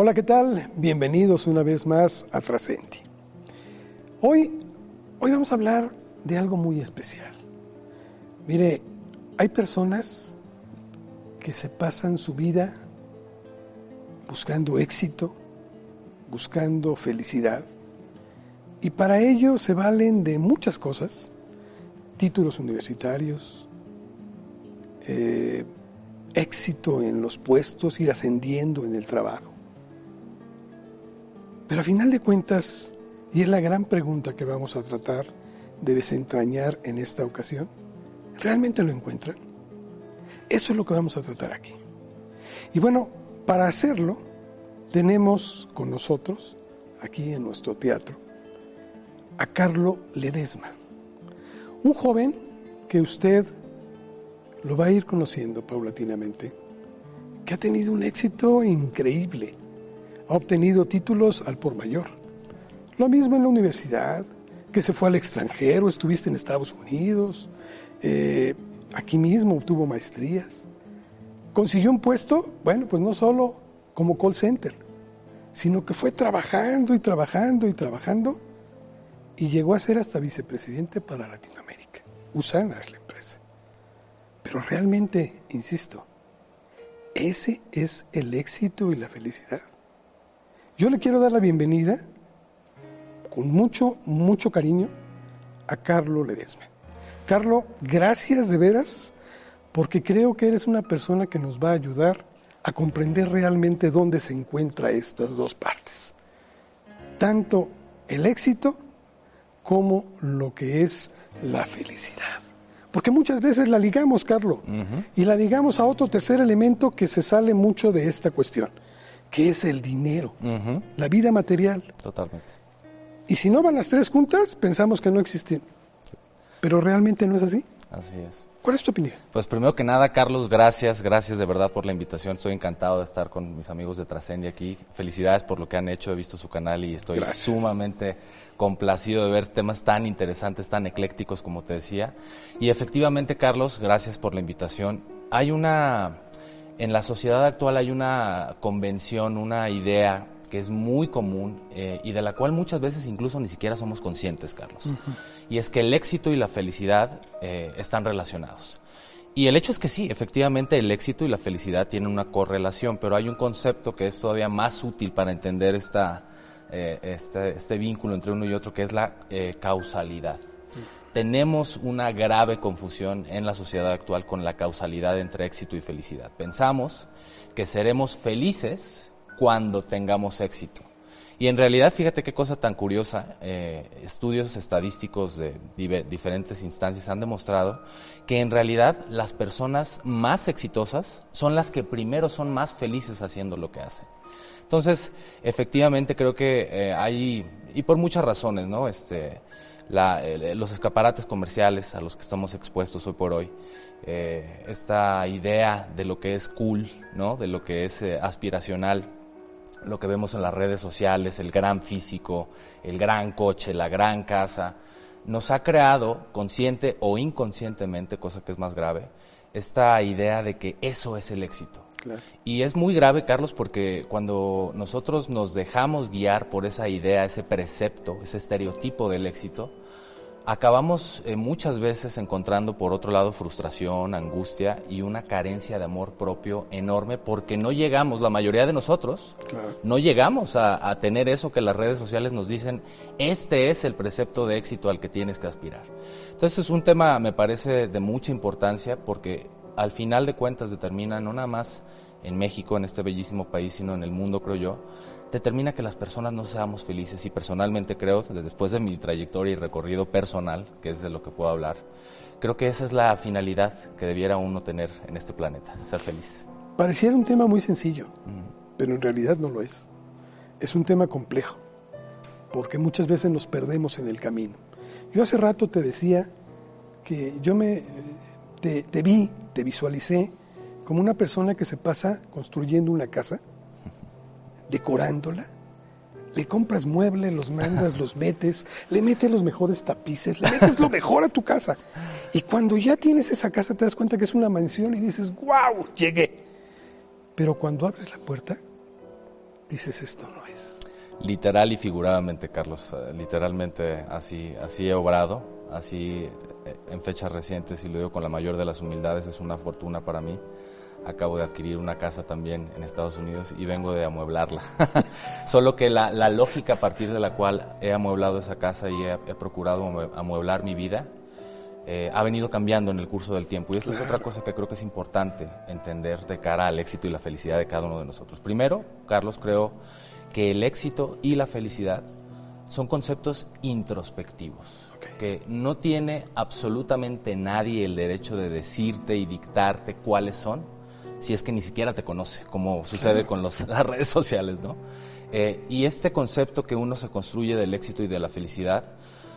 Hola, ¿qué tal? Bienvenidos una vez más a Trascendi. Hoy, hoy vamos a hablar de algo muy especial. Mire, hay personas que se pasan su vida buscando éxito, buscando felicidad, y para ello se valen de muchas cosas, títulos universitarios, eh, éxito en los puestos, ir ascendiendo en el trabajo. Pero a final de cuentas, y es la gran pregunta que vamos a tratar de desentrañar en esta ocasión, ¿realmente lo encuentran? Eso es lo que vamos a tratar aquí. Y bueno, para hacerlo, tenemos con nosotros, aquí en nuestro teatro, a Carlo Ledesma, un joven que usted lo va a ir conociendo paulatinamente, que ha tenido un éxito increíble, ha obtenido títulos al por mayor. Lo mismo en la universidad, que se fue al extranjero, estuviste en Estados Unidos, eh, aquí mismo obtuvo maestrías. Consiguió un puesto, bueno, pues no solo como call center, sino que fue trabajando y trabajando y trabajando y llegó a ser hasta vicepresidente para Latinoamérica. Usana es la empresa. Pero realmente, insisto, ese es el éxito y la felicidad. Yo le quiero dar la bienvenida con mucho, mucho cariño a Carlo Ledesma. Carlo, gracias de veras, porque creo que eres una persona que nos va a ayudar a comprender realmente dónde se encuentran estas dos partes. Tanto el éxito como lo que es la felicidad. Porque muchas veces la ligamos, Carlo, y la ligamos a otro tercer elemento que se sale mucho de esta cuestión, que es el dinero, la vida material. Totalmente. Y si no van las tres juntas, pensamos que no existen. Pero realmente no es así. Así es. ¿Cuál es tu opinión? Pues primero que nada, Carlos, gracias, gracias de verdad por la invitación. Estoy encantado de estar con mis amigos de Trascendi aquí. Felicidades por lo que han hecho, he visto su canal y estoy sumamente complacido de ver temas tan interesantes, tan eclécticos como te decía. Y efectivamente, Carlos, gracias por la invitación. Hay una, en la sociedad actual hay una convención, una idea que es muy común eh, y de la cual muchas veces incluso ni siquiera somos conscientes, Carlos. Y es que el éxito y la felicidad eh, están relacionados. Y el hecho es que sí, efectivamente el éxito y la felicidad tienen una correlación, pero hay un concepto que es todavía más útil para entender esta, eh, este, este, vínculo entre uno y otro, que es la causalidad. Tenemos una grave confusión en la sociedad actual con la causalidad entre éxito y felicidad. Pensamos que seremos felices cuando tengamos éxito. Y en realidad, fíjate qué cosa tan curiosa, eh, estudios estadísticos de diferentes instancias han demostrado que en realidad las personas más exitosas son las que primero son más felices haciendo lo que hacen. Entonces, efectivamente creo que eh, hay, y por muchas razones, ¿no? Este, los escaparates comerciales a los que estamos expuestos hoy por hoy, eh, esta idea de lo que es cool, ¿no? De lo que es aspiracional, lo que vemos en las redes sociales, el gran físico, el gran coche, la gran casa, nos ha creado, consciente o inconscientemente, cosa que es más grave, esta idea de que eso es el éxito. Y es muy grave, Carlos, porque cuando nosotros nos dejamos guiar por esa idea, ese precepto, ese estereotipo del éxito, acabamos eh, muchas veces encontrando por otro lado frustración, angustia y una carencia de amor propio enorme porque no llegamos, la mayoría de nosotros, no llegamos a, tener eso que las redes sociales nos dicen, este es el precepto de éxito al que tienes que aspirar. Entonces es un tema, me parece, de mucha importancia porque al final de cuentas determina no nada más en México, en este bellísimo país, sino en el mundo, creo yo, determina que las personas no seamos felices y personalmente creo, después de mi trayectoria y recorrido personal, que es de lo que puedo hablar, creo que esa es la finalidad que debiera uno tener en este planeta, ser feliz. Pareciera un tema muy sencillo, pero en realidad no lo es. Es un tema complejo, porque muchas veces nos perdemos en el camino. Yo hace rato te decía que yo me te, te vi, te visualicé como una persona que se pasa construyendo una casa decorándola. Le compras muebles, los mandas, los metes, le metes los mejores tapices, le metes lo mejor a tu casa. Y cuando ya tienes esa casa te das cuenta que es una mansión y dices, wow, llegué. Pero cuando abres la puerta, dices esto no es. Literal y figuradamente, Carlos, eh, literalmente así, así he obrado, así en fechas recientes, y lo digo con la mayor de las humildades, es una fortuna para mí. Acabo de adquirir una casa también en Estados Unidos y vengo de amueblarla. Solo que la, lógica a partir de la cual he amueblado esa casa y he, procurado amueblar mi vida eh, ha venido cambiando en el curso del tiempo. Y esta es otra cosa que creo que es importante entender de cara al éxito y la felicidad de cada uno de nosotros. Primero, Carlos, creo que el éxito y la felicidad son conceptos introspectivos, que no tiene absolutamente nadie el derecho de decirte y dictarte cuáles son, si es que ni siquiera te conoce, como sucede con las redes sociales, ¿no? Eh, y este concepto que uno se construye del éxito y de la felicidad,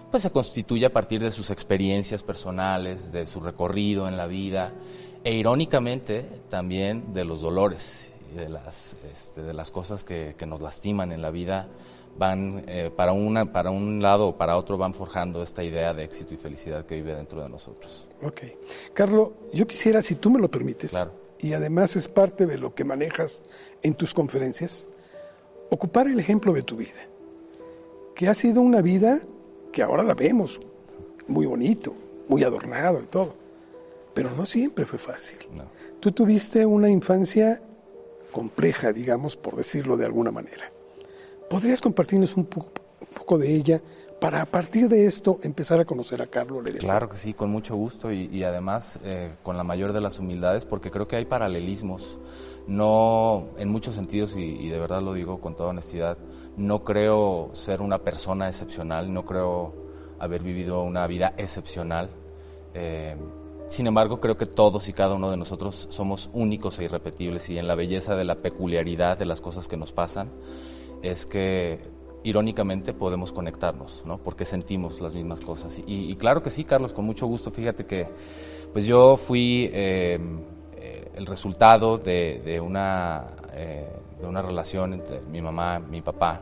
pues se constituye a partir de sus experiencias personales, de su recorrido en la vida, e irónicamente también de los dolores de las, este, de las cosas que, nos lastiman en la vida van eh, para, una, para un lado o para otro van forjando esta idea de éxito y felicidad que vive dentro de nosotros. Ok. Carlos, yo quisiera, si tú me lo permites, y además es parte de lo que manejas en tus conferencias, ocupar el ejemplo de tu vida, que ha sido una vida que ahora la vemos muy bonito, muy adornado y todo, pero no siempre fue fácil. Tú tuviste una infancia compleja, digamos, por decirlo de alguna manera. ¿Podrías compartirnos un poco, de ella para a partir de esto empezar a conocer a Carlos Ledesma? Claro que sí, con mucho gusto y, además eh, con la mayor de las humildades, porque creo que hay paralelismos. No, en muchos sentidos, y, de verdad lo digo con toda honestidad, no creo ser una persona excepcional, no creo haber vivido una vida excepcional. Eh, sin embargo, creo que todos y cada uno de nosotros somos únicos e irrepetibles y en la belleza de la peculiaridad de las cosas que nos pasan es que irónicamente podemos conectarnos, ¿no? Porque sentimos las mismas cosas. Y, claro que sí, Carlos, con mucho gusto. Fíjate que pues yo fui em, eh, el resultado de, una, eh, de una relación entre mi mamá mi papá.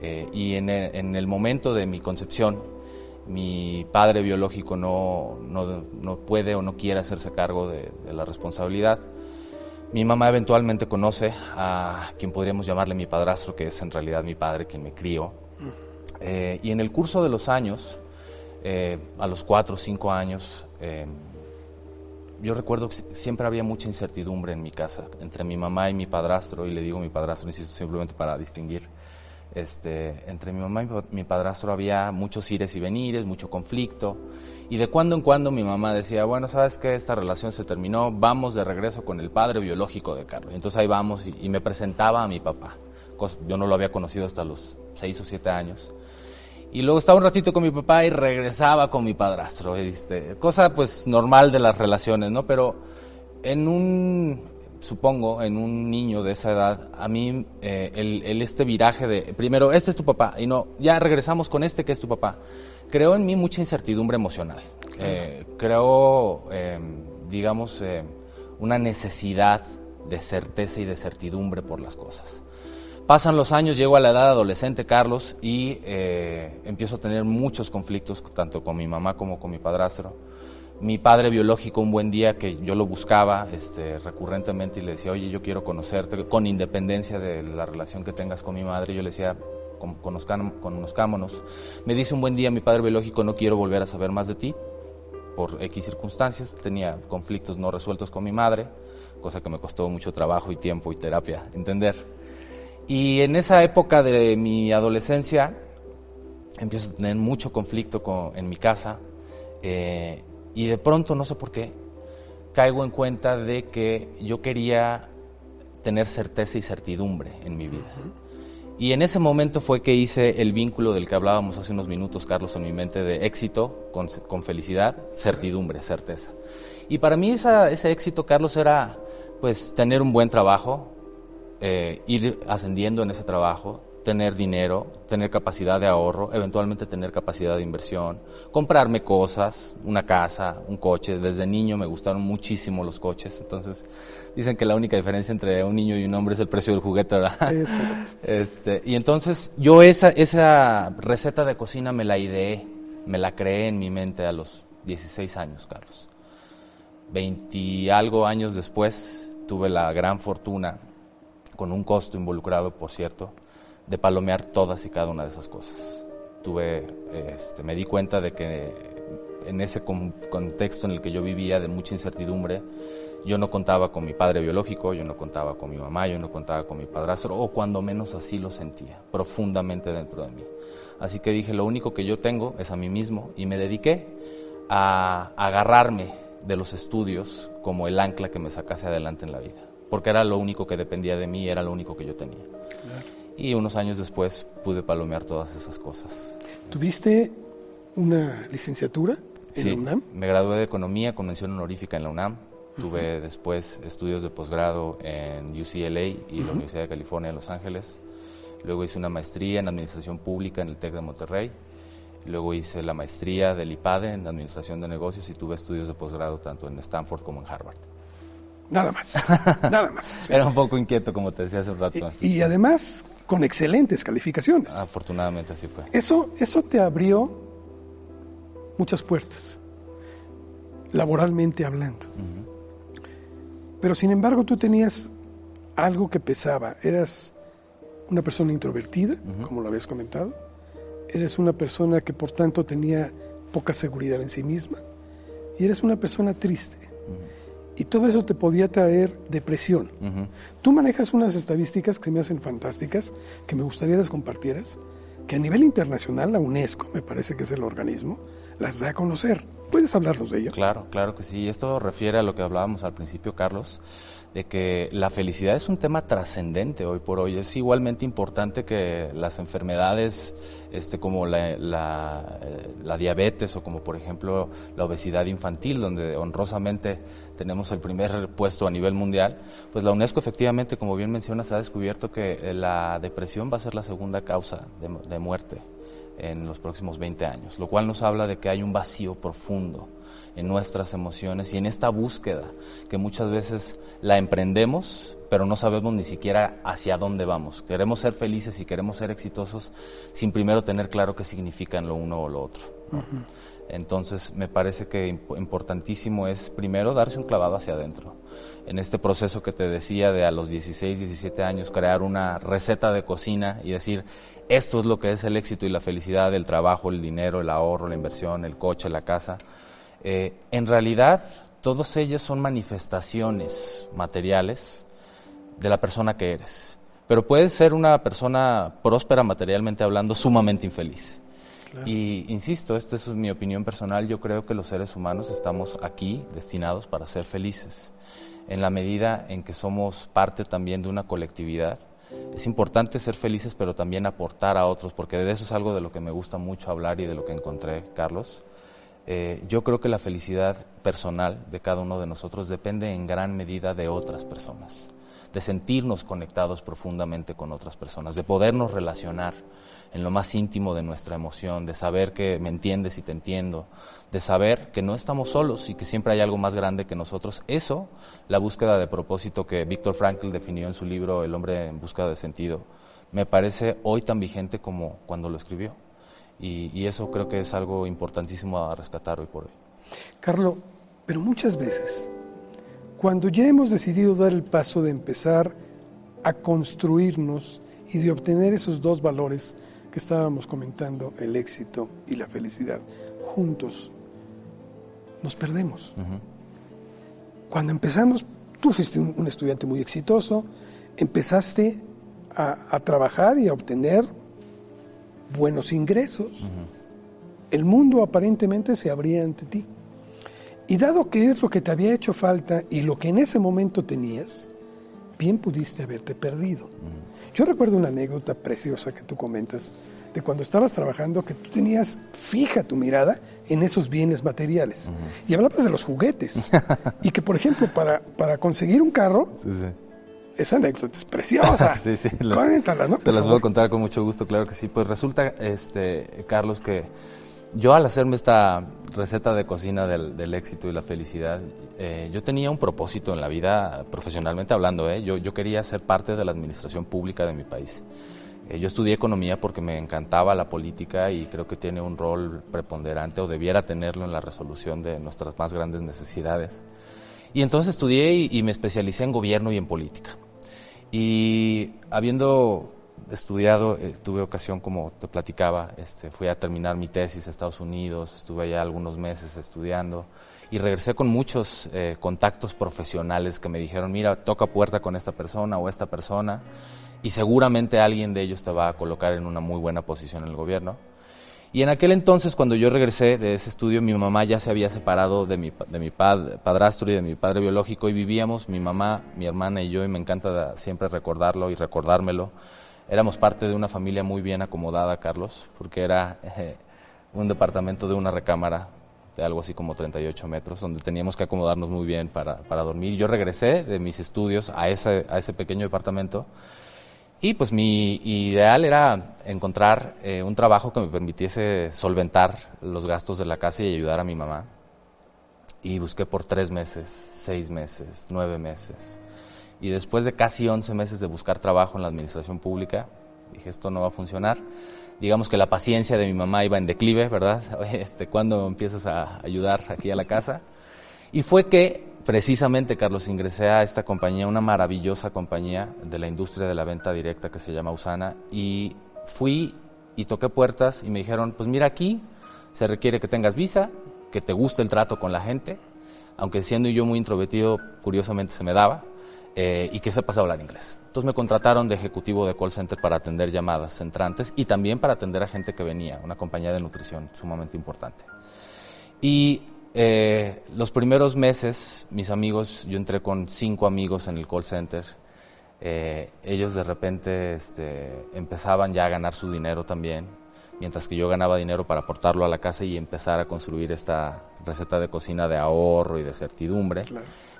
Eh, y en el momento de mi concepción, mi padre biológico no, no, puede o no quiere hacerse cargo de, la responsabilidad. Mi mamá eventualmente conoce a quien podríamos llamarle mi padrastro, que es en realidad mi padre quien me crió. Eh, y en el curso de los años, eh, a los cuatro o cinco años, eh, yo recuerdo que siempre había mucha incertidumbre en mi casa entre mi mamá y mi padrastro, y le digo mi padrastro, insisto, simplemente para distinguir este, entre mi mamá y mi padrastro había muchos ires y venires, mucho conflicto. Y de cuando en cuando mi mamá decía, bueno, sabes que esta relación se terminó, vamos de regreso con el padre biológico de Carlos. entonces ahí vamos y, me presentaba a mi papá. yo no lo había conocido hasta los seis o siete años. Y luego estaba un ratito con mi papá y regresaba con mi padrastro. Este, cosa pues normal de las relaciones, ¿no? Pero en un, supongo, en un niño de esa edad, a mí eh, el, este viraje de, primero, este es tu papá, y no, ya regresamos con este que es tu papá, creó en mí mucha incertidumbre emocional. Eh, creó, em, digamos, eh, una necesidad de certeza y de certidumbre por las cosas. Pasan los años, llego a la edad adolescente, Carlos, y empiezo a tener muchos conflictos, tanto con mi mamá como con mi padrastro mi padre biológico un buen día que yo lo buscaba este, recurrentemente y le decía, oye, yo quiero conocerte, con independencia de la relación que tengas con mi madre, yo le decía, conozcámonos. Me dice un buen día mi padre biológico, no quiero volver a saber más de ti, por X circunstancias, tenía conflictos no resueltos con mi madre, cosa que me costó mucho trabajo y tiempo y terapia entender. Y en esa época de mi adolescencia empiezo a tener mucho conflicto con, en mi casa. Eh, y de pronto, no sé por qué, caigo en cuenta de que yo quería tener certeza y certidumbre en mi vida. Y en ese momento fue que hice el vínculo del que hablábamos hace unos minutos, Carlos, en mi mente de éxito con, felicidad, certidumbre, certeza. Y para mí ese éxito, Carlos, era pues tener un buen trabajo, eh, ir ascendiendo en ese trabajo, tener dinero, tener capacidad de ahorro, eventualmente tener capacidad de inversión, comprarme cosas, una casa, un coche. Desde niño me gustaron muchísimo los coches, entonces dicen que la única diferencia entre un niño y un hombre es el precio del juguete, ¿verdad? este, y entonces yo esa, esa receta de cocina me la ideé, me la creé en mi mente a los 16 años, Carlos. Veinti algo años después tuve la gran fortuna con un costo involucrado, por cierto, de palomear todas y cada una de esas cosas. Tuve, este, me di cuenta de que en ese contexto en el que yo vivía de mucha incertidumbre, yo no contaba con mi padre biológico, yo no contaba con mi mamá, yo no contaba con mi padrastro, o cuando menos así lo sentía, profundamente dentro de mí. Así que dije, lo único que yo tengo es a mí mismo y me dediqué a agarrarme de los estudios como el ancla que me sacase adelante en la vida, porque era lo único que dependía de mí, era lo único que yo tenía. Y unos años después pude palomear todas esas cosas. ¿Tuviste una licenciatura en la UNAM? Me gradué de Economía con mención honorífica en la UNAM. Tuve después estudios de posgrado en UCLA y la Universidad de California en Los Ángeles. Luego hice una maestría en Administración Pública en el TEC de Monterrey. Luego hice la maestría del IPADE en Administración de Negocios y tuve estudios de posgrado tanto en Stanford como en Harvard. Nada más, nada más. Era un poco inquieto, como te decía hace un rato. Y, además con excelentes calificaciones. Afortunadamente así fue. Eso, eso te abrió muchas puertas, laboralmente hablando. Pero sin embargo tú tenías algo que pesaba. Eras una persona introvertida, como lo habías comentado. Eres una persona que por tanto tenía poca seguridad en sí misma. Y eres una persona triste. Y todo eso te podía traer depresión. Tú manejas unas estadísticas que se me hacen fantásticas, que me gustaría las compartieras, que a nivel internacional la UNESCO, me parece que es el organismo, las da a conocer. ¿Puedes hablarnos de ello? Claro, claro que sí. Esto refiere a lo que hablábamos al principio, Carlos, de que la felicidad es un tema trascendente hoy por hoy. Es igualmente importante que las enfermedades este, como la, eh, la, diabetes o como por ejemplo la obesidad infantil, donde honrosamente tenemos el primer puesto a nivel mundial, pues la UNESCO efectivamente, como bien mencionas, ha descubierto que eh, la depresión va a ser la segunda causa de, de muerte en los próximos 20 años, lo cual nos habla de que hay un vacío profundo en nuestras emociones y en esta búsqueda que muchas veces la emprendemos, pero no sabemos ni siquiera hacia dónde vamos. Queremos ser felices y queremos ser exitosos sin primero tener claro qué significan lo uno o lo otro. Entonces me parece que importantísimo es primero darse un clavado hacia adentro. En este proceso que te decía de a los 16, 17 años crear una receta de cocina y decir, esto es lo que es el éxito y la felicidad, el trabajo, el dinero, el ahorro, la inversión, el coche, la casa eh, en realidad, todos ellos son manifestaciones materiales de la persona que eres. Pero puedes ser una persona próspera materialmente hablando, sumamente infeliz. Y insisto, esta es mi opinión personal, yo creo que los seres humanos estamos aquí destinados para ser felices. En la medida en que somos parte también de una colectividad, es importante ser felices, pero también aportar a otros, porque de eso es algo de lo que me gusta mucho hablar y de lo que encontré, Carlos. Eh, yo creo que la felicidad personal de cada uno de nosotros depende en gran medida de otras personas, de sentirnos conectados profundamente con otras personas, de podernos relacionar en lo más íntimo de nuestra emoción, de saber que me entiendes y te entiendo, de saber que no estamos solos y que siempre hay algo más grande que nosotros. Eso, la búsqueda de propósito que Víctor Frankl definió en su libro El hombre en busca de sentido, me parece hoy tan vigente como cuando lo escribió. Y, eso creo que es algo importantísimo a rescatar hoy por hoy. Carlos, pero muchas veces, cuando ya hemos decidido dar el paso de empezar a construirnos y de obtener esos dos valores que estábamos comentando, el éxito y la felicidad, juntos, nos perdemos. Cuando empezamos, tú fuiste un, estudiante muy exitoso, empezaste a trabajar y a obtener buenos ingresos. El mundo aparentemente se abría ante ti. Y dado que es lo que te había hecho falta y lo que en ese momento tenías, bien pudiste haberte perdido. Yo recuerdo una anécdota preciosa que tú comentas de cuando estabas trabajando que tú tenías fija tu mirada en esos bienes materiales. Y hablabas de los juguetes. y que, por ejemplo, para, para conseguir un carro, esa anécdota es preciosa. sí, sí. ¿no? Te las voy a contar con mucho gusto, claro que sí. Pues resulta, este, Carlos, que yo al hacerme esta receta de cocina del, éxito y la felicidad, eh, yo tenía un propósito en la vida, profesionalmente hablando. ¿eh? Yo, yo quería ser parte de la administración pública de mi país. Eh, yo estudié economía porque me encantaba la política y creo que tiene un rol preponderante o debiera tenerlo en la resolución de nuestras más grandes necesidades. Y entonces estudié y, me especialicé en gobierno y en política. Y habiendo estudiado, eh, tuve ocasión, como te platicaba, este, fui a terminar mi tesis a Estados Unidos, estuve allá algunos meses estudiando y regresé con muchos eh, contactos profesionales que me dijeron, mira, toca puerta con esta persona o esta persona y seguramente alguien de ellos te va a colocar en una muy buena posición en el gobierno. Y en aquel entonces, cuando yo regresé de ese estudio, mi mamá ya se había separado de mi, de mi padrastro y de mi padre biológico y vivíamos, mi mamá, mi hermana y yo, y me encanta siempre recordarlo y recordármelo, éramos parte de una familia muy bien acomodada, Carlos, porque era eh, un departamento de una recámara de algo así como 38 metros, donde teníamos que acomodarnos muy bien para, para dormir. Yo regresé de mis estudios a ese, a ese pequeño departamento y pues mi ideal era encontrar eh, un trabajo que me permitiese solventar los gastos de la casa y ayudar a mi mamá. Y busqué por tres meses, seis meses, nueve meses. Y después de casi 11 meses de buscar trabajo en la administración pública, dije, esto no va a funcionar. Digamos que la paciencia de mi mamá iba en declive, ¿verdad? Este, ¿Cuándo empiezas a ayudar aquí a la casa? Y fue que, precisamente, Carlos, ingresé a esta compañía, una maravillosa compañía de la industria de la venta directa que se llama Usana, y fui y toqué puertas y me dijeron, pues mira aquí, se requiere que tengas visa, que te guste el trato con la gente, aunque siendo yo muy introvertido, curiosamente se me daba, eh, y que sepas hablar inglés. Entonces me contrataron de ejecutivo de call center para atender llamadas entrantes y también para atender a gente que venía, una compañía de nutrición sumamente importante. Y eh, los primeros meses, mis amigos, yo entré con cinco amigos en el call center, eh, ellos de repente este, empezaban ya a ganar su dinero también, mientras que yo ganaba dinero para aportarlo a la casa y empezar a construir esta receta de cocina de ahorro y de certidumbre.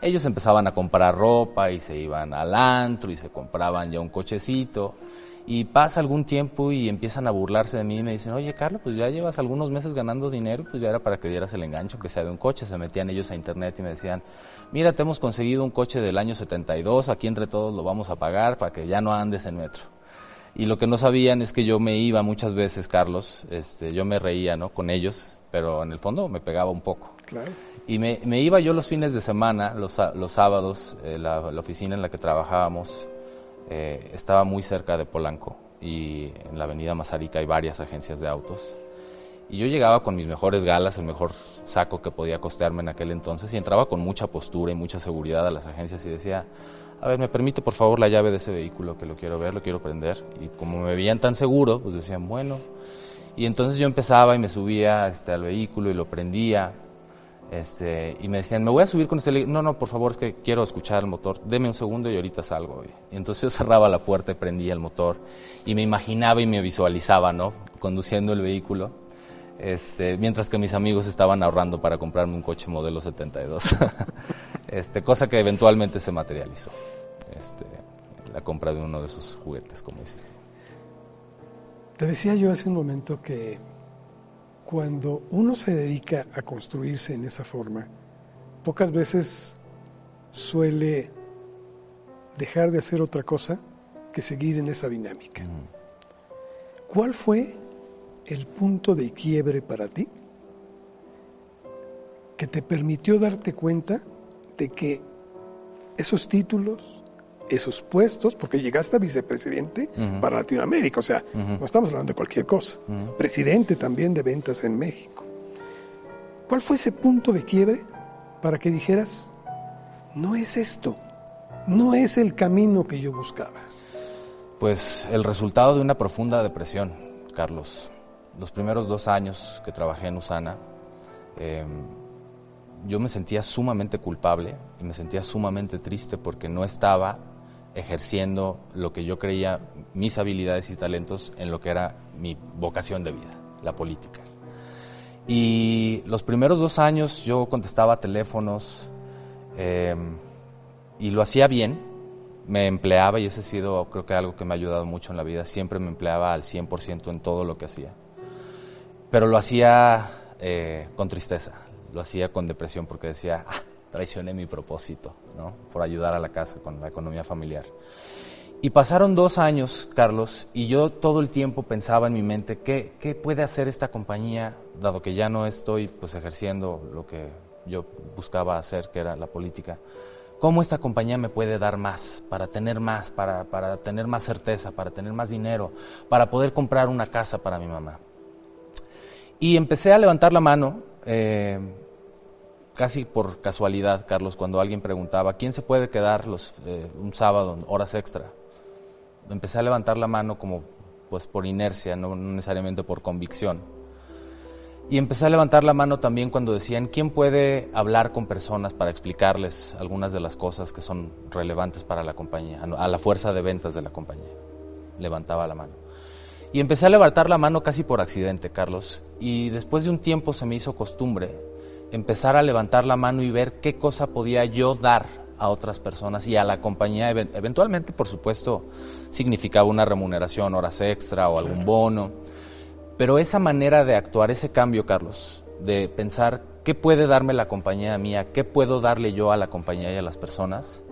Ellos empezaban a comprar ropa y se iban al antro y se compraban ya un cochecito. Y pasa algún tiempo y empiezan a burlarse de mí y me dicen, oye Carlos, pues ya llevas algunos meses ganando dinero, pues ya era para que dieras el engancho, que sea de un coche. Se metían ellos a internet y me decían, mira, te hemos conseguido un coche del año 72, aquí entre todos lo vamos a pagar para que ya no andes en metro. Y lo que no sabían es que yo me iba muchas veces, Carlos, este, yo me reía ¿no? con ellos, pero en el fondo me pegaba un poco. Claro. Y me, me iba yo los fines de semana, los, los sábados, eh, la, la, oficina en la que trabajábamos eh, estaba muy cerca de Polanco y en la avenida Mazarica hay varias agencias de autos. Y yo llegaba con mis mejores galas, el mejor saco que podía costearme en aquel entonces y entraba con mucha postura y mucha seguridad a las agencias y decía, a ver, ¿me permite por favor la llave de ese vehículo que lo quiero ver, lo quiero prender? Y como me veían tan seguro, pues decían, bueno. Y entonces yo empezaba y me subía este, al vehículo y lo prendía. Este, y me decían, me voy a subir con este... No, no, por favor, es que quiero escuchar el motor. Deme un segundo y ahorita salgo. Y entonces yo cerraba la puerta y prendía el motor. Y me imaginaba y me visualizaba, ¿no? Conduciendo el vehículo. Este, mientras que mis amigos estaban ahorrando para comprarme un coche modelo 72. este, cosa que eventualmente se materializó. Este, la compra de uno de esos juguetes, como dices. Te decía yo hace un momento que cuando uno se dedica a construirse en esa forma, pocas veces suele dejar de hacer otra cosa que seguir en esa dinámica. ¿Cuál fue el punto de quiebre para ti que te permitió darte cuenta de que esos títulos, esos puestos, porque llegaste a vicepresidente para Latinoamérica, o sea, no estamos hablando de cualquier cosa, presidente también de ventas en México. ¿Cuál fue ese punto de quiebre para que dijeras, no es esto, no es el camino que yo buscaba? Pues el resultado de una profunda depresión, Carlos. Los primeros dos años que trabajé en Usana, em, yo me sentía sumamente culpable y me sentía sumamente triste porque no estaba ejerciendo lo que yo creía mis habilidades y talentos en lo que era mi vocación de vida, la política. Y los primeros dos años yo contestaba teléfonos em, y lo hacía bien, me empleaba y ese ha sido creo que algo que me ha ayudado mucho en la vida, siempre me empleaba al 100% en todo lo que hacía pero lo hacía eh, con tristeza, lo hacía con depresión porque decía, ah, traicioné mi propósito, ¿no? Por ayudar a la casa con la economía familiar. Y pasaron dos años, Carlos, y yo todo el tiempo pensaba en mi mente, ¿qué, qué puede hacer esta compañía, dado que ya no estoy pues, ejerciendo lo que yo buscaba hacer, que era la política? ¿Cómo esta compañía me puede dar más, para tener más, para, para tener más certeza, para tener más dinero, para poder comprar una casa para mi mamá? Y empecé a levantar la mano, eh, casi por casualidad, Carlos, cuando alguien preguntaba, ¿quién se puede quedar los, eh, un sábado, horas extra? Empecé a levantar la mano como pues por inercia, no necesariamente por convicción. Y empecé a levantar la mano también cuando decían, ¿quién puede hablar con personas para explicarles algunas de las cosas que son relevantes para la compañía, a la fuerza de ventas de la compañía? Levantaba la mano. Y empecé a levantar la mano casi por accidente, Carlos. Y después de un tiempo se me hizo costumbre empezar a levantar la mano y ver qué cosa podía yo dar a otras personas y a la compañía. Eventualmente, por supuesto, significaba una remuneración, horas extra o algún bono pero esa manera de actuar, ese cambio, Carlos, de pensar qué puede darme la compañía mía, qué puedo darle yo a la compañía y a las personas,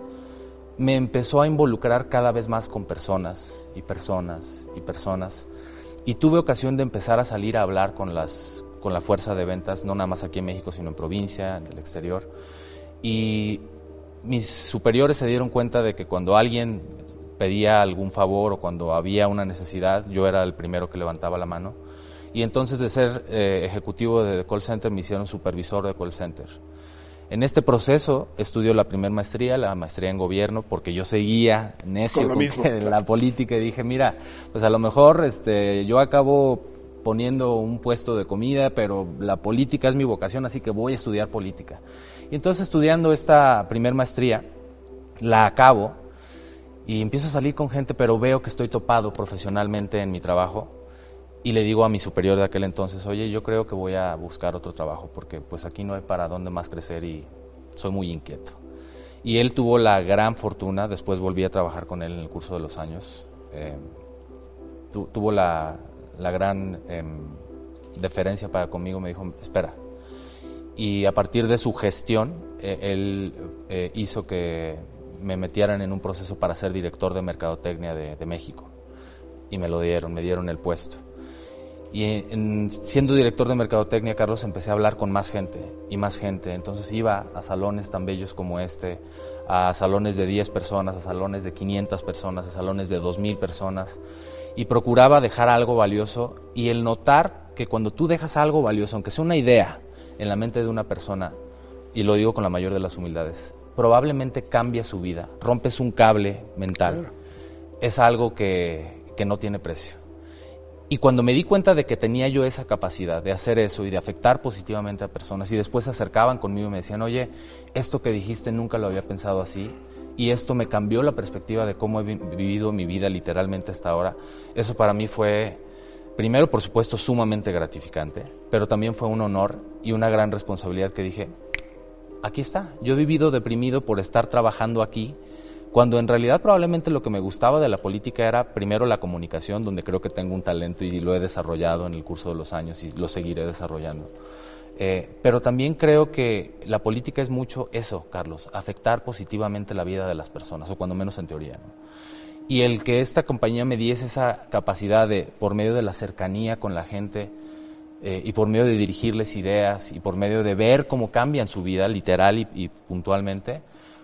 me empezó a involucrar cada vez más con personas y personas y personas. Y tuve ocasión de empezar a salir a hablar con, las, con la fuerza de ventas, no nada más aquí en México, sino en provincia, en el exterior. Y mis superiores se dieron cuenta de que cuando alguien pedía algún favor o cuando había una necesidad, yo era el primero que levantaba la mano y entonces de ser eh, ejecutivo de call center me hicieron supervisor de call center. En este proceso estudió la primera maestría, la maestría en gobierno, porque yo seguía necio con, la política y dije, mira, pues a lo mejor este, yo acabo poniendo un puesto de comida, pero la política es mi vocación, así que voy a estudiar política. Y entonces estudiando esta primera maestría, la acabo y empiezo a salir con gente, pero veo que estoy topado profesionalmente en mi trabajo y le digo a mi superior de aquel entonces, oye, yo creo que voy a buscar otro trabajo porque pues aquí no hay para dónde más crecer y soy muy inquieto. Y él tuvo la gran fortuna, después volví a trabajar con él en el curso de los años, eh, tuvo la, la gran em, deferencia para conmigo, me dijo, espera. Y a partir de su gestión, eh, él eh, hizo que me metieran en un proceso para ser director de Mercadotecnia de, de México. Y me lo dieron, me dieron el puesto. Y siendo director de Mercadotecnia, Carlos, empecé a hablar con más gente y más gente. Entonces iba a salones tan bellos como este, a salones de 10 personas, a salones de 500 personas, a salones de 2.000 personas. Y procuraba dejar algo valioso y el notar que cuando tú dejas algo valioso, aunque sea una idea en la mente de una persona, y lo digo con la mayor de las humildades, probablemente cambia su vida, rompes un cable mental. Es algo que, que no tiene precio. Y cuando me di cuenta de que tenía yo esa capacidad de hacer eso y de afectar positivamente a personas y después se acercaban conmigo y me decían, oye, esto que dijiste nunca lo había pensado así y esto me cambió la perspectiva de cómo he vivido mi vida literalmente hasta ahora, eso para mí fue, primero por supuesto, sumamente gratificante, pero también fue un honor y una gran responsabilidad que dije, aquí está, yo he vivido deprimido por estar trabajando aquí cuando en realidad probablemente lo que me gustaba de la política era primero la comunicación, donde creo que tengo un talento y lo he desarrollado en el curso de los años y lo seguiré desarrollando. Eh, pero también creo que la política es mucho eso, Carlos, afectar positivamente la vida de las personas, o cuando menos en teoría. Y el que esta compañía me diese esa capacidad de, por medio de la cercanía con la gente, eh, y por medio de dirigirles ideas, y por medio de ver cómo cambian su vida literal y puntualmente,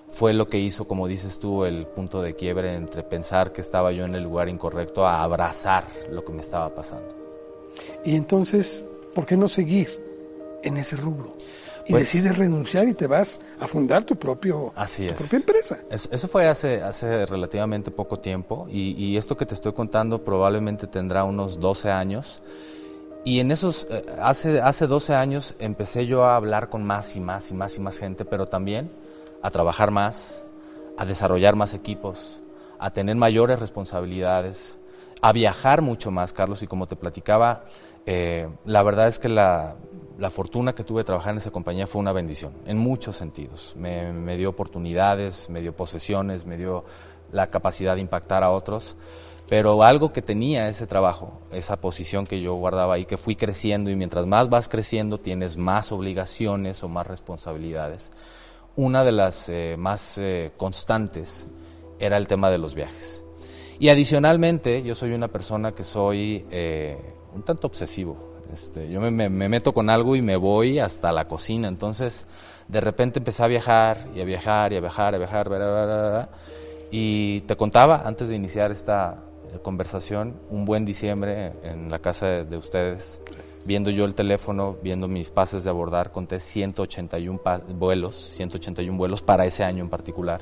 fue lo que hizo, como dices tú, el punto de quiebre entre pensar que estaba yo en el lugar incorrecto a abrazar lo que me estaba pasando. Y entonces, ¿por qué no seguir en ese rubro? Y pues decides renunciar y te vas a fundar tu, propio, así propia empresa. Eso, fue hace, hace relativamente poco tiempo y, y, esto que te estoy contando probablemente tendrá unos 12 años. Y en esos, eh, hace, hace 12 años empecé yo a hablar con más y más y más y más gente, pero también a trabajar más, a desarrollar más equipos, a tener mayores responsabilidades, a viajar mucho más, Carlos, y como te platicaba, eh, la verdad es que la, fortuna que tuve de trabajar en esa compañía fue una bendición, en muchos sentidos. Me, me, dio oportunidades, me dio posesiones, me dio la capacidad de impactar a otros, pero algo que tenía ese trabajo, esa posición que yo guardaba ahí, que fui creciendo y mientras más vas creciendo tienes más obligaciones o más responsabilidades una de las eh, más eh, constantes era el tema de los viajes. Y adicionalmente, yo soy una persona que soy eh, un tanto obsesivo. Este, yo me, meto con algo y me voy hasta la cocina. Entonces, de repente empecé a viajar y a viajar y a viajar, a viajar, y te contaba antes de iniciar esta conversación, un buen diciembre en la casa de, ustedes, viendo yo el teléfono, viendo mis pases de abordar, conté 181 vuelos, 181 vuelos para ese año en particular.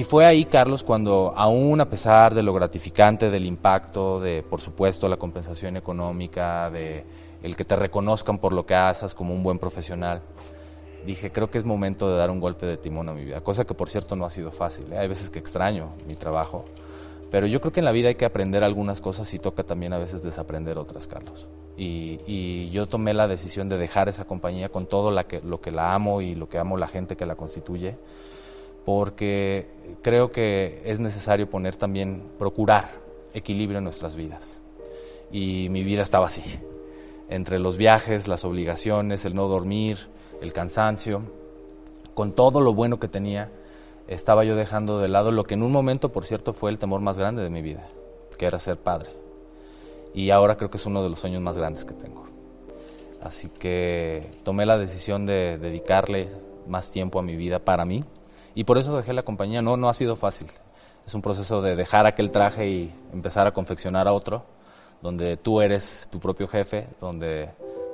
Y fue ahí, Carlos, cuando aún a pesar de lo gratificante del impacto, de por supuesto la compensación económica, de el que te reconozcan por lo que haces como un buen profesional, dije, creo que es momento de dar un golpe de timón a mi vida, cosa que por cierto no ha sido fácil. ¿eh? Hay veces que extraño mi trabajo, pero yo creo que en la vida hay que aprender algunas cosas y toca también a veces desaprender otras, Carlos. Y, yo tomé la decisión de dejar esa compañía con todo la que, lo que la amo y lo que amo la gente que la constituye, porque creo que es necesario poner también, procurar equilibrio en nuestras vidas. Y mi vida estaba así, entre los viajes, las obligaciones, el no dormir, el cansancio, con todo lo bueno que tenía estaba yo dejando de lado lo que en un momento, por cierto, fue el temor más grande de mi vida, que era ser padre. Y ahora creo que es uno de los sueños más grandes que tengo. Así que tomé la decisión de dedicarle más tiempo a mi vida para mí y por eso dejé la compañía. No, no ha sido fácil. Es un proceso de dejar aquel traje y empezar a confeccionar a otro, donde tú eres tu propio jefe, donde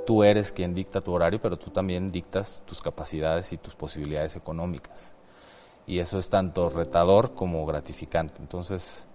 tú eres quien dicta tu horario, pero tú también dictas tus capacidades y tus posibilidades económicas y eso es tanto retador como gratificante. Entonces,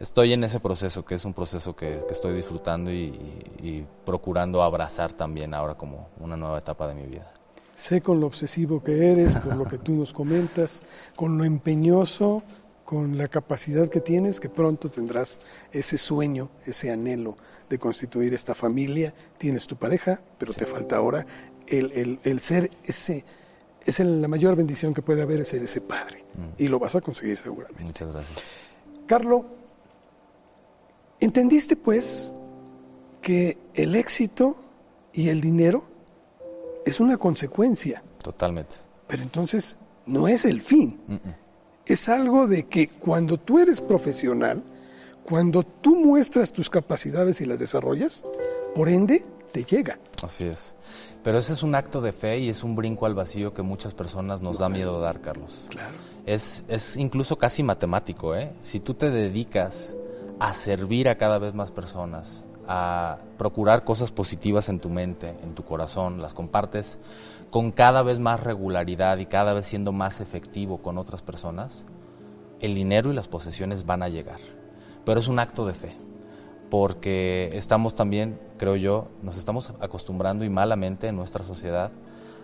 estoy en ese proceso, que es un proceso que, estoy disfrutando y, procurando abrazar también ahora como una nueva etapa de mi vida. Sé con lo obsesivo que eres, por lo que tú nos comentas, con lo empeñoso, con la capacidad que tienes, que pronto tendrás ese sueño, ese anhelo de constituir esta familia. Tienes tu pareja, pero te falta ahora el, el, el ser ese es la mayor bendición que puede haber ser ese padre. Mm. Y lo vas a conseguir seguramente. Muchas gracias. Carlos, ¿entendiste pues que el éxito y el dinero es una consecuencia? Totalmente. Pero entonces no es el fin. Es algo de que cuando tú eres profesional, cuando tú muestras tus capacidades y las desarrollas, por ende, te llega. Así es. Pero ese es un acto de fe y es un brinco al vacío que muchas personas nos da miedo dar, Carlos. Claro. Es, es incluso casi matemático, ¿eh? Si tú te dedicas a servir a cada vez más personas, a procurar cosas positivas en tu mente, en tu corazón, las compartes con cada vez más regularidad y cada vez siendo más efectivo con otras personas, el dinero y las posesiones van a llegar. Pero es un acto de fe porque estamos también, creo yo, nos estamos acostumbrando y malamente en nuestra sociedad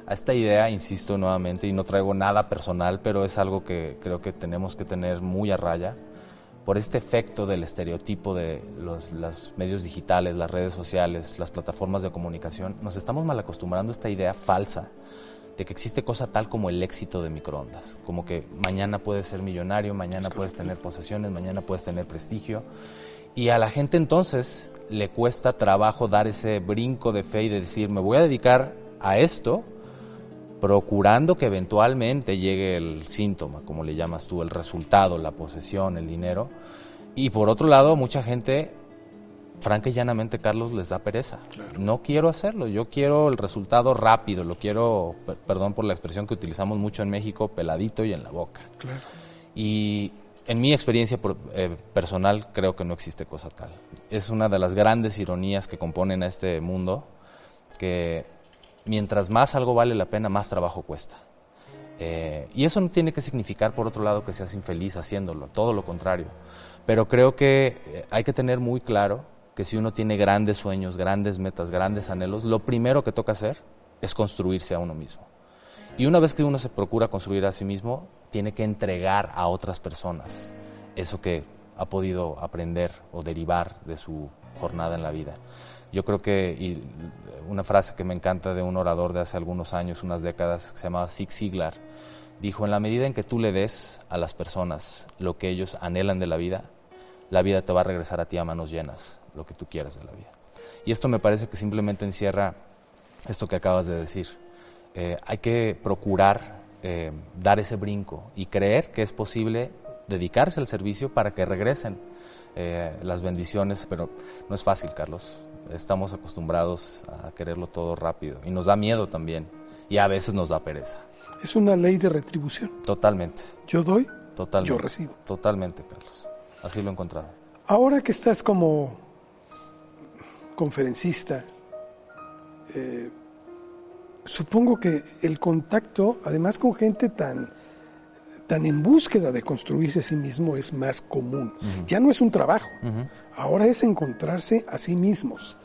a esta idea, insisto nuevamente, y no traigo nada personal, pero es algo que creo que tenemos que tener muy a raya, por este efecto del estereotipo de los, medios digitales, las redes sociales, las plataformas de comunicación, nos estamos mal acostumbrando a esta idea falsa de que existe cosa tal como el éxito de microondas, como que mañana puedes ser millonario, mañana puedes tener posesiones, mañana puedes tener prestigio. Y a la gente entonces le cuesta trabajo dar ese brinco de fe y de decir, me voy a dedicar a esto, procurando que eventualmente llegue el síntoma, como le llamas tú, el resultado, la posesión, el dinero. Y por otro lado, mucha gente, franca y llanamente, Carlos, les da pereza. No quiero hacerlo, yo quiero el resultado rápido, lo quiero, perdón por la expresión que utilizamos mucho en México, peladito y en la boca. Y en mi experiencia eh, personal creo que no existe cosa tal. Es una de las grandes ironías que componen a este mundo, que mientras más algo vale la pena, más trabajo cuesta. Eh, y eso no tiene que significar, por otro lado, que seas infeliz haciéndolo, todo lo contrario. Pero creo que eh, hay que tener muy claro que si uno tiene grandes sueños, grandes metas, grandes anhelos, lo primero que toca hacer es construirse a uno mismo. Y una vez que uno se procura construir a sí mismo, tiene que entregar a otras personas eso que ha podido aprender o derivar de su jornada en la vida. Yo creo que y una frase que me encanta de un orador de hace algunos años, unas décadas, que se llamaba Zig Ziglar, dijo, en la medida en que tú le des a las personas lo que ellos anhelan de la vida, la vida te va a regresar a ti a manos llenas, lo que tú quieras de la vida. Y esto me parece que simplemente encierra esto que acabas de decir. Eh, hay que procurar eh, dar ese brinco y creer que es posible dedicarse al servicio para que regresen eh, las bendiciones, pero no es fácil, Carlos. estamos acostumbrados a quererlo todo rápido y nos da miedo también y a veces nos da pereza. Es una ley de retribución. Totalmente. Yo doy, Totalmente. yo recibo. Totalmente, Carlos. Así lo he encontrado. Ahora que estás como conferencista, eh, supongo que el contacto, además con gente tan, tan en búsqueda de construirse a sí mismo, es más común. Ya no es un trabajo, ahora es encontrarse a sí mismos.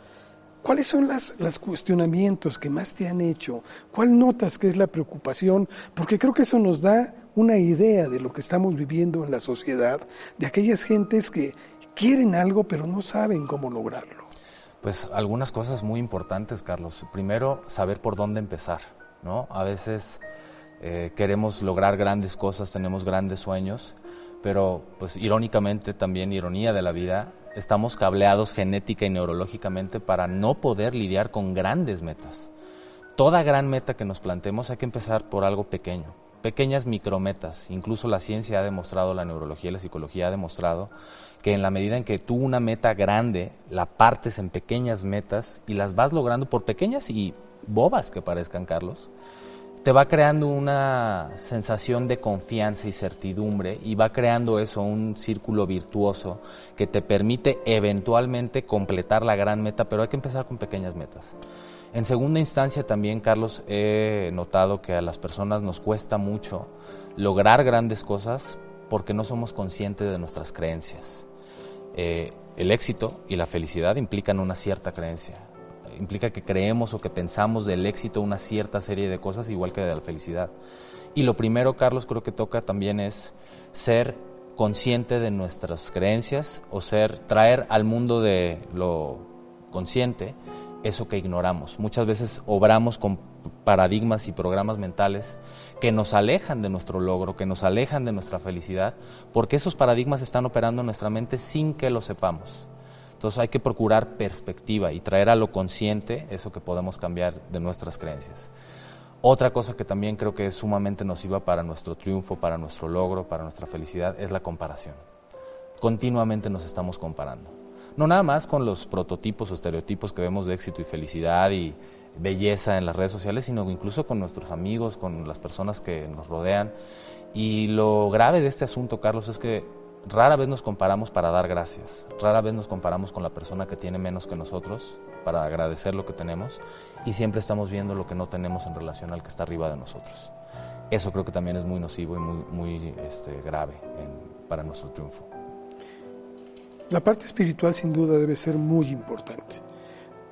¿Cuáles son las, los cuestionamientos que más te han hecho? ¿Cuál notas que es la preocupación? Porque creo que eso nos da una idea de lo que estamos viviendo en la sociedad, de aquellas gentes que quieren algo pero no saben cómo lograrlo. Pues algunas cosas muy importantes, Carlos. Primero, saber por dónde empezar, ¿no? A veces eh, queremos lograr grandes cosas, tenemos grandes sueños, pero pues irónicamente también ironía de la vida, estamos cableados genética y neurológicamente para no poder lidiar con grandes metas. Toda gran meta que nos plantemos hay que empezar por algo pequeño, pequeñas micrometas. Incluso la ciencia ha demostrado, la neurología y la psicología ha demostrado que en la medida en que tú una meta grande la partes en pequeñas metas y las vas logrando por pequeñas y bobas que parezcan, Carlos, te va creando una sensación de confianza y certidumbre y va creando eso, un círculo virtuoso que te permite eventualmente completar la gran meta, pero hay que empezar con pequeñas metas. En segunda instancia también, Carlos, he notado que a las personas nos cuesta mucho lograr grandes cosas porque no somos conscientes de nuestras creencias. Eh, el éxito y la felicidad implican una cierta creencia implica que creemos o que pensamos del éxito una cierta serie de cosas igual que de la felicidad. Y lo primero, Carlos, creo que toca también es ser consciente de nuestras creencias o ser traer al mundo de lo consciente eso que ignoramos. Muchas veces obramos con paradigmas y programas mentales que nos alejan de nuestro logro, que nos alejan de nuestra felicidad, porque esos paradigmas están operando en nuestra mente sin que lo sepamos. Entonces hay que procurar perspectiva y traer a lo consciente eso que podemos cambiar de nuestras creencias. Otra cosa que también creo que es sumamente nociva para nuestro triunfo, para nuestro logro, para nuestra felicidad, es la comparación. Continuamente nos estamos comparando. No nada más con los prototipos o estereotipos que vemos de éxito y felicidad y belleza en las redes sociales, sino incluso con nuestros amigos, con las personas que nos rodean. Y lo grave de este asunto, Carlos, es que rara vez nos comparamos para dar gracias, rara vez nos comparamos con la persona que tiene menos que nosotros para agradecer lo que tenemos y siempre estamos viendo lo que no tenemos en relación al que está arriba de nosotros. Eso creo que también es muy nocivo y muy, muy este, grave para nuestro triunfo. La parte espiritual sin duda debe ser muy importante,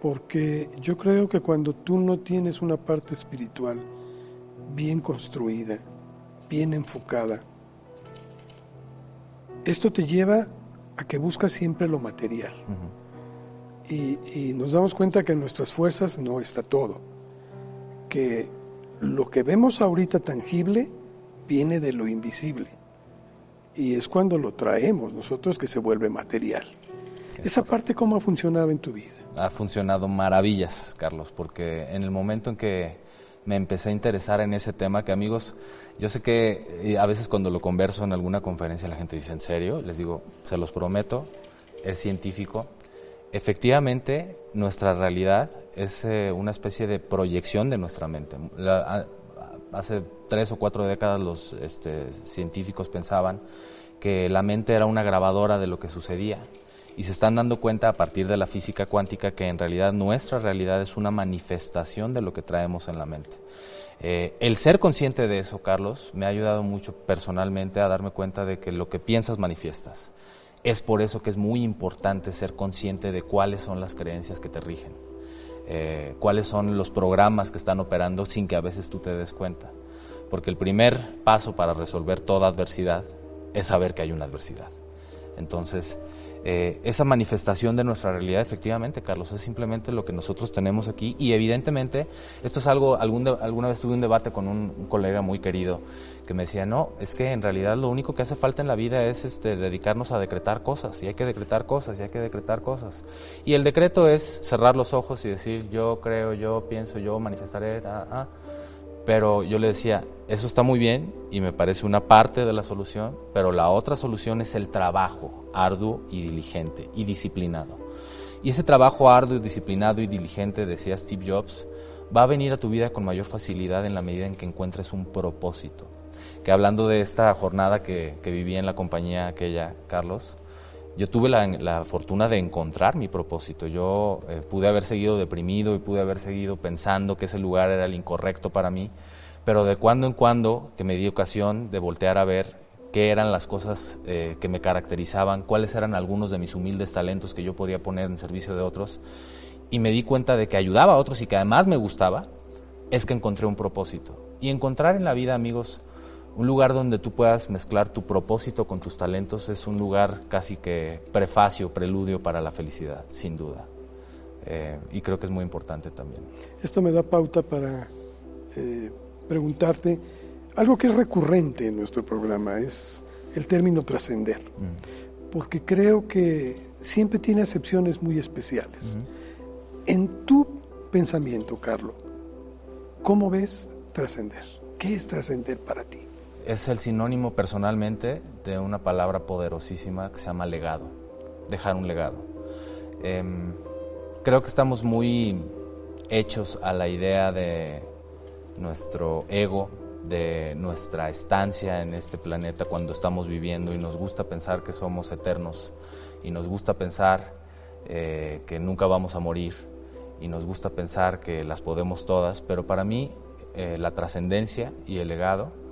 porque yo creo que cuando tú no tienes una parte espiritual bien construida, bien enfocada, esto te lleva a que buscas siempre lo material. y, nos damos cuenta que en nuestras fuerzas no está todo. Que lo que vemos ahorita tangible viene de lo invisible. Y es cuando lo traemos nosotros que se vuelve material. Esa parte, ¿cómo ha funcionado en tu vida? Ha funcionado maravillas, Carlos, porque en el momento en que me empecé a interesar en ese tema que amigos, yo sé que eh, a veces cuando lo converso en alguna conferencia la gente dice, ¿en serio? Les digo, se los prometo, es científico. Efectivamente, nuestra realidad es eh, una especie de proyección de nuestra mente. hace tres o cuatro décadas los este, científicos pensaban que la mente era una grabadora de lo que sucedía y se están dando cuenta a partir de la física cuántica que en realidad nuestra realidad es una manifestación de lo que traemos en la mente. Eh, el ser consciente de eso, Carlos, me ha ayudado mucho personalmente a darme cuenta de que lo que piensas manifiestas. Es por eso que es muy importante ser consciente de cuáles son las creencias que te rigen, eh, cuáles son los programas que están operando sin que a veces tú te des cuenta. Porque el primer paso para resolver toda adversidad es saber que hay una adversidad. Entonces, eh, esa manifestación de nuestra realidad, efectivamente, Carlos, es simplemente lo que nosotros tenemos aquí y evidentemente esto es algo, algún alguna vez tuve un debate con un, colega muy querido que me decía, no, es que en realidad lo único que hace falta en la vida es este, dedicarnos a decretar cosas y hay que decretar cosas y hay que decretar cosas. Y el decreto es cerrar los ojos y decir, yo creo, yo pienso, yo manifestaré, ah, ah. Pero yo le decía, eso está muy bien y me parece una parte de la solución, pero la otra solución es el trabajo arduo y diligente y disciplinado. Y ese trabajo arduo, disciplinado y diligente, decía Steve Jobs, va a venir a tu vida con mayor facilidad en la medida en que encuentres un propósito. Que hablando de esta jornada que, que viví en la compañía aquella, Carlos, yo tuve la, fortuna de encontrar mi propósito. Yo eh, pude haber seguido deprimido y pude haber seguido pensando que ese lugar era el incorrecto para mí, pero de cuando en cuando que me di ocasión de voltear a ver qué eran las cosas eh, que me caracterizaban, cuáles eran algunos de mis humildes talentos que yo podía poner en servicio de otros, y me di cuenta de que ayudaba a otros y que además me gustaba, es que encontré un propósito. Y encontrar en la vida, amigos, un lugar donde tú puedas mezclar tu propósito con tus talentos es un lugar casi que prefacio, preludio para la felicidad, sin duda. Eh, y creo que es muy importante también. Esto me da pauta para eh, preguntarte algo que es recurrente en nuestro programa, es el término trascender, mm. porque creo que siempre tiene acepciones muy especiales. En tu pensamiento, Carlos, ¿cómo ves trascender? ¿Qué es trascender para ti? Es el sinónimo personalmente de una palabra poderosísima que se llama legado, dejar un legado. Em, creo que estamos muy hechos a la idea de nuestro ego, de nuestra estancia en este planeta cuando estamos viviendo y nos gusta pensar que somos eternos y nos gusta pensar eh, que nunca vamos a morir y nos gusta pensar que las podemos todas, pero para mí eh, la trascendencia y el legado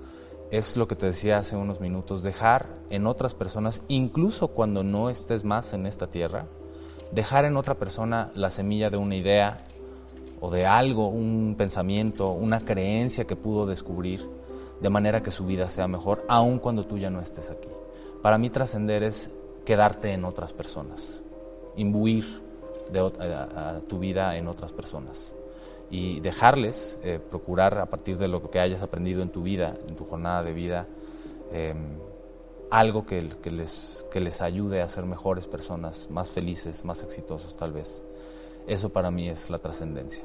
es lo que te decía hace unos minutos, dejar en otras personas, incluso cuando no estés más en esta tierra, dejar en otra persona la semilla de una idea o de algo, un pensamiento, una creencia que pudo descubrir, de manera que su vida sea mejor, aun cuando tú ya no estés aquí. Para mí trascender es quedarte en otras personas, imbuir de, tu vida en otras personas y dejarles eh, procurar a partir de lo que hayas aprendido en tu vida, en tu jornada de vida, em, algo que, que, les, que les ayude a ser mejores personas, más felices, más exitosos tal vez. Eso para mí es la trascendencia.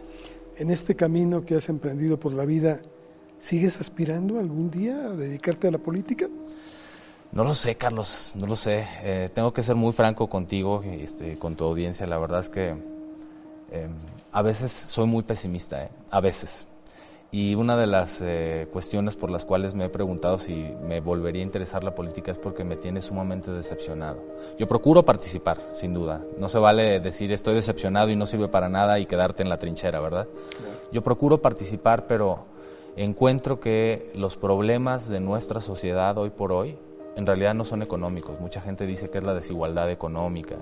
En este camino que has emprendido por la vida, ¿sigues aspirando algún día a dedicarte a la política? No lo sé, Carlos, no lo sé. Eh, tengo que ser muy franco contigo, este, con tu audiencia. La verdad es que Em, a veces soy muy pesimista, ¿eh? a veces. Y una de las eh, cuestiones por las cuales me he preguntado si me volvería a interesar la política es porque me tiene sumamente decepcionado. Yo procuro participar, sin duda. No se vale decir estoy decepcionado y no sirve para nada y quedarte en la trinchera, ¿verdad? Yo procuro participar, pero encuentro que los problemas de nuestra sociedad hoy por hoy en realidad no son económicos. Mucha gente dice que es la desigualdad económica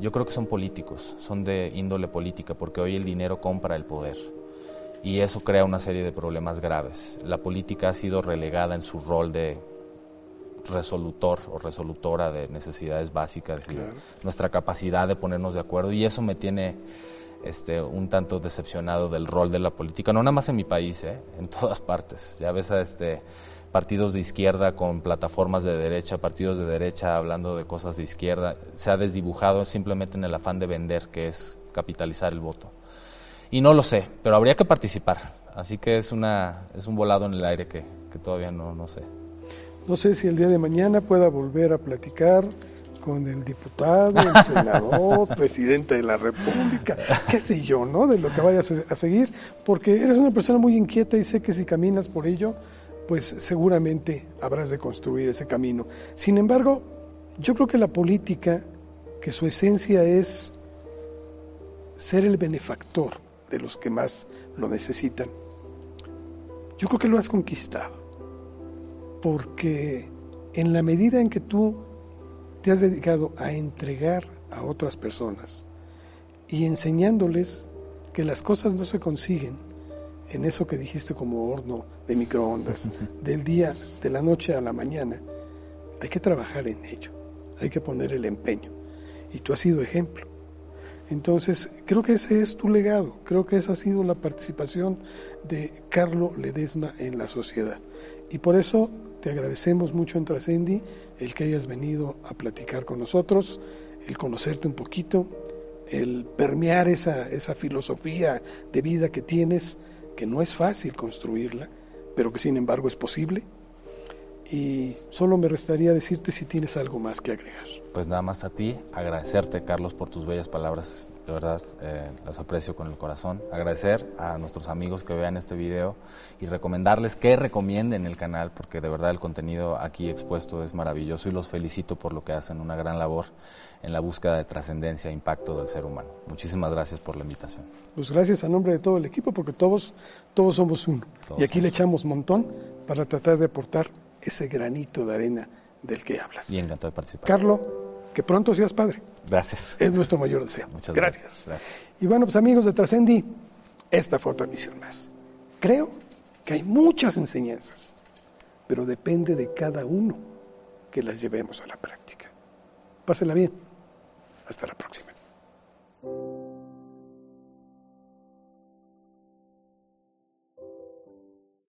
yo creo que son políticos, son de índole política, porque hoy el dinero compra el poder. Y eso crea una serie de problemas graves. La política ha sido relegada en su rol de resolutor o resolutora de necesidades básicas y nuestra capacidad de ponernos de acuerdo. Y eso me tiene este, un tanto decepcionado del rol de la política, no nada más en mi país, ¿eh? en todas partes. Ya ves a este partidos de izquierda con plataformas de derecha, partidos de derecha hablando de cosas de izquierda, se ha desdibujado simplemente en el afán de vender, que es capitalizar el voto. Y no lo sé, pero habría que participar. Así que es, una, es un volado en el aire que, que todavía no, no sé. No sé si el día de mañana pueda volver a platicar con el diputado, el senador, presidente de la República, qué sé yo, ¿no? De lo que vayas a seguir, porque eres una persona muy inquieta y sé que si caminas por ello, pues seguramente habrás de construir ese camino. Sin embargo, yo creo que la política, que su esencia es ser el benefactor de los que más lo necesitan, yo creo que lo has conquistado. Porque en la medida en que tú te has dedicado a entregar a otras personas y enseñándoles que las cosas no se consiguen en eso que dijiste como horno de microondas, del día, de la noche a la mañana, hay que trabajar en ello, hay que poner el empeño. Y tú has sido ejemplo. Entonces, creo que ese es tu legado, creo que esa ha sido la participación de Carlo Ledesma en la sociedad. Y por eso te agradecemos mucho en Trascendi el que hayas venido a platicar con nosotros, el conocerte un poquito, el permear esa, esa filosofía de vida que tienes que no es fácil construirla, pero que sin embargo es posible. Y solo me restaría decirte si tienes algo más que agregar. Pues nada más a ti, agradecerte Carlos por tus bellas palabras, de verdad eh, las aprecio con el corazón. Agradecer a nuestros amigos que vean este video y recomendarles que recomienden el canal porque de verdad el contenido aquí expuesto es maravilloso y los felicito por lo que hacen, una gran labor en la búsqueda de trascendencia e impacto del ser humano. Muchísimas gracias por la invitación. Pues gracias a nombre de todo el equipo porque todos, todos somos uno. y aquí le echamos montón para tratar de aportar ese granito de arena del que hablas. Y encantado de participar. Carlos, que pronto seas padre. Gracias. Es nuestro mayor deseo. Muchas gracias. Y bueno, pues amigos de Trascendi, esta fue otra misión más. Creo que hay muchas enseñanzas, pero depende de cada uno que las llevemos a la práctica. Pásela bien. Hasta la próxima.